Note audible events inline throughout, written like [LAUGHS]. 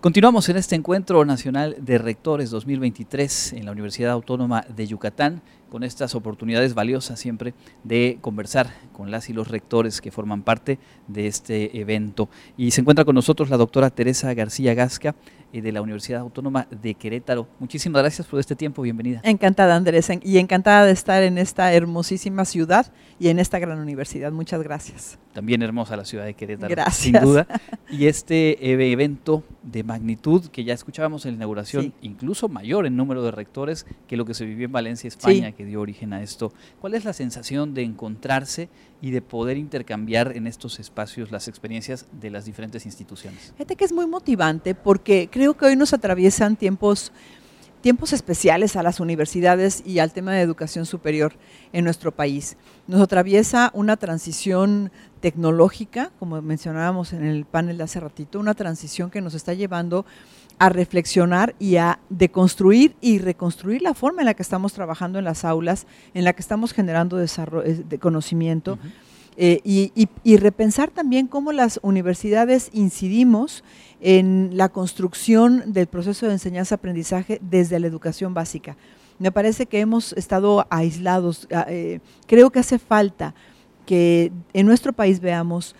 Continuamos en este encuentro nacional de rectores 2023 en la Universidad Autónoma de Yucatán con estas oportunidades valiosas siempre de conversar con las y los rectores que forman parte de este evento. Y se encuentra con nosotros la doctora Teresa García Gasca eh, de la Universidad Autónoma de Querétaro. Muchísimas gracias por este tiempo, bienvenida. Encantada Andrés y encantada de estar en esta hermosísima ciudad y en esta gran universidad. Muchas gracias. También hermosa la ciudad de Querétaro, gracias. sin duda. Y este evento de magnitud que ya escuchábamos en la inauguración, incluso mayor en número de rectores que lo que se vivió en Valencia, España, que dio origen a esto. ¿Cuál es la sensación de encontrarse y de poder intercambiar en estos espacios las experiencias de las diferentes instituciones? Fíjate que es muy motivante porque creo que hoy nos atraviesan tiempos tiempos especiales a las universidades y al tema de educación superior en nuestro país. Nos atraviesa una transición tecnológica, como mencionábamos en el panel de hace ratito, una transición que nos está llevando a reflexionar y a deconstruir y reconstruir la forma en la que estamos trabajando en las aulas, en la que estamos generando desarrollo, eh, de conocimiento. Eh, y, repensar también cómo las universidades incidimos en la construcción del proceso de enseñanza-aprendizaje desde la educación básica. Me parece que hemos estado aislados. Ah, eh, creo que hace falta que en nuestro país veamos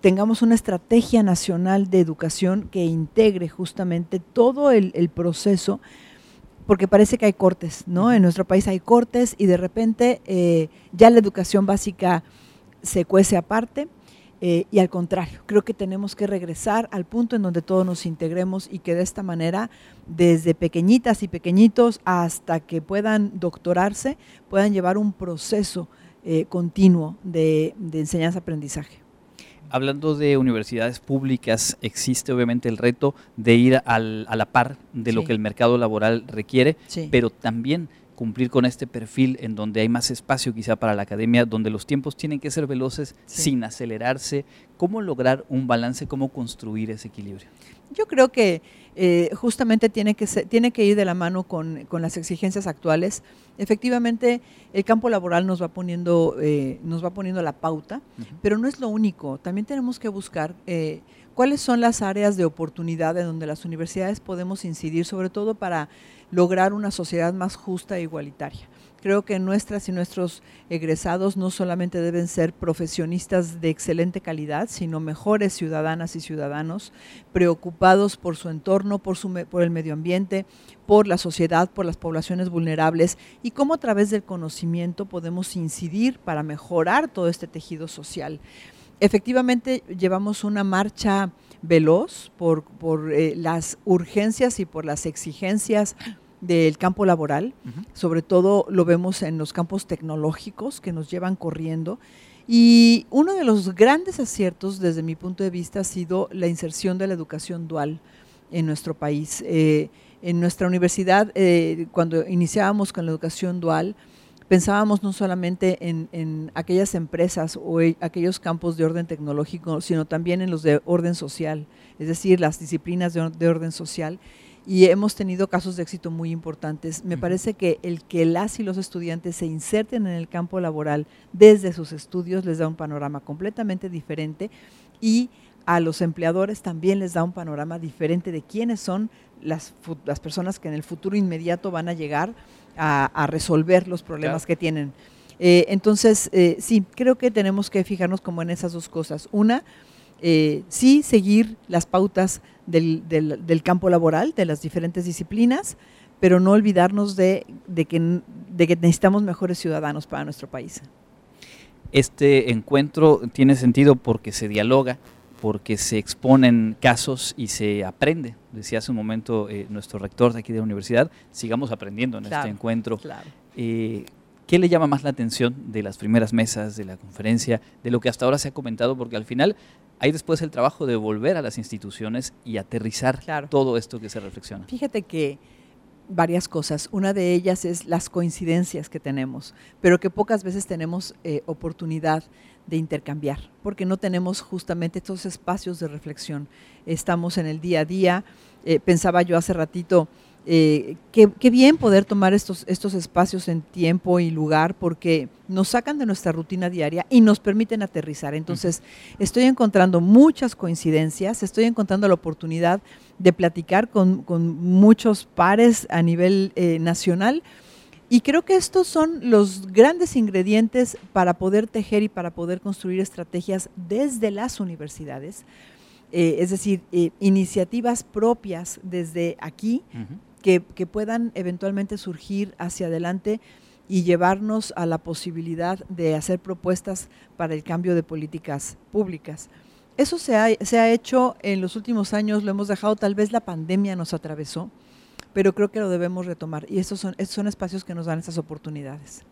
tengamos una estrategia nacional de educación que integre justamente todo el, proceso, porque parece que hay cortes, ¿no? En nuestro país hay cortes y de repente eh, ya la educación básica se cuece aparte. Eh, y al contrario, creo que tenemos que regresar al punto en donde todos nos integremos y que de esta manera, desde pequeñitas y pequeñitos hasta que puedan doctorarse, puedan llevar un proceso eh, continuo de, enseñanza-aprendizaje. Hablando de universidades públicas, existe obviamente el reto de ir a la par de lo que el mercado laboral requiere, pero también cumplir con este perfil en donde hay más espacio quizá para la academia, donde los tiempos tienen que ser veloces sin acelerarse. ¿Cómo lograr un balance? ¿Cómo construir ese equilibrio? Yo creo que eh, justamente tiene que, tiene que ir de la mano con, las exigencias actuales. Efectivamente, el campo laboral nos va poniendo, eh, nos va poniendo la pauta, pero no es lo único. También tenemos que buscar eh, cuáles son las áreas de oportunidad en donde las universidades podemos incidir, sobre todo para lograr una sociedad más justa e igualitaria. Creo que nuestras y nuestros egresados no solamente deben ser profesionistas de excelente calidad, sino mejores ciudadanas y ciudadanos, preocupados por su entorno, por, su, por el medio ambiente, por la sociedad, por las poblaciones vulnerables y cómo a través del conocimiento podemos incidir para mejorar todo este tejido social. Efectivamente, llevamos una marcha veloz por, por eh, las urgencias y por las exigencias del campo laboral, sobre todo lo vemos en los campos tecnológicos que nos llevan corriendo. Y uno de los grandes aciertos desde mi punto de vista ha sido la inserción de la educación dual en nuestro país. Eh, en nuestra universidad, eh, cuando iniciábamos con la educación dual, pensábamos no solamente en, aquellas empresas o e, aquellos campos de orden tecnológico, sino también en los de orden social, es decir, las disciplinas de orden social y hemos tenido casos de éxito muy importantes. Me parece que el que las y los estudiantes se inserten en el campo laboral desde sus estudios les da un panorama completamente diferente y a los empleadores también les da un panorama diferente de quiénes son las, las personas que en el futuro inmediato van a llegar a, resolver los problemas que tienen. Eh, entonces, eh, sí, creo que tenemos que fijarnos como en esas dos cosas. Una, eh, sí seguir las pautas del, del, campo laboral, de las diferentes disciplinas, pero no olvidarnos de, de, que, de que necesitamos mejores ciudadanos para nuestro país. Este encuentro tiene sentido porque se dialoga, porque se exponen casos y se aprende. Decía hace un momento eh, nuestro rector de aquí de la universidad, sigamos aprendiendo en este encuentro. Claro. Eh, ¿Qué le llama más la atención de las primeras mesas, de la conferencia, de lo que hasta ahora se ha comentado? Porque al final hay después el trabajo de volver a las instituciones y aterrizar todo esto que se reflexiona. Fíjate que varias cosas. Una de ellas es las coincidencias que tenemos, pero que pocas veces tenemos eh, oportunidad de intercambiar, porque no tenemos justamente estos espacios de reflexión. Estamos en el día a día. Eh, pensaba yo hace ratito eh, qué, bien poder tomar estos, estos espacios en tiempo y lugar porque nos sacan de nuestra rutina diaria y nos permiten aterrizar. Entonces, estoy encontrando muchas coincidencias, estoy encontrando la oportunidad de platicar con, muchos pares a nivel eh, nacional. Y creo que estos son los grandes ingredientes para poder tejer y para poder construir estrategias desde las universidades, eh, es decir, iniciativas propias desde aquí, que, puedan eventualmente surgir hacia adelante y llevarnos a la posibilidad de hacer propuestas para el cambio de políticas públicas. Eso se ha, se ha hecho en los últimos años, lo hemos dejado, tal vez la pandemia nos atravesó, pero creo que lo debemos retomar y esos son, son espacios que nos dan esas oportunidades.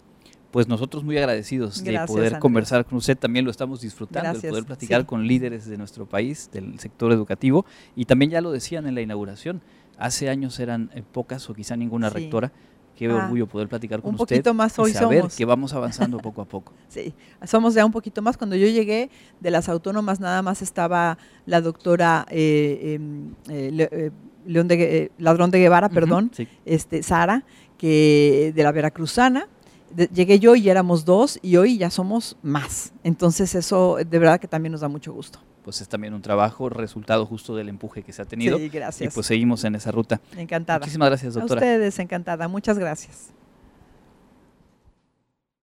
Pues nosotros muy agradecidos de poder conversar con usted, también lo estamos disfrutando, de poder platicar con líderes de nuestro país, del sector educativo, y también ya lo decían en la inauguración, hace años eran eh, pocas o quizá ninguna rectora. Qué ah, orgullo poder platicar con un usted. Un poquito más hoy y saber somos. que vamos avanzando poco a poco. [LAUGHS] Sí, somos ya un poquito más. Cuando yo llegué de las autónomas, nada más estaba la doctora eh, em, eh, León de, Ladrón de Guevara, perdón, este, Sara, que de la Veracruzana. llegué yo y éramos dos y hoy ya somos más. Entonces eso de verdad que también nos da mucho gusto pues es también un trabajo, resultado justo del empuje que se ha tenido. Sí, gracias. Y pues seguimos en esa ruta. Encantada. Muchísimas gracias, doctora. A ustedes, encantada. Muchas gracias.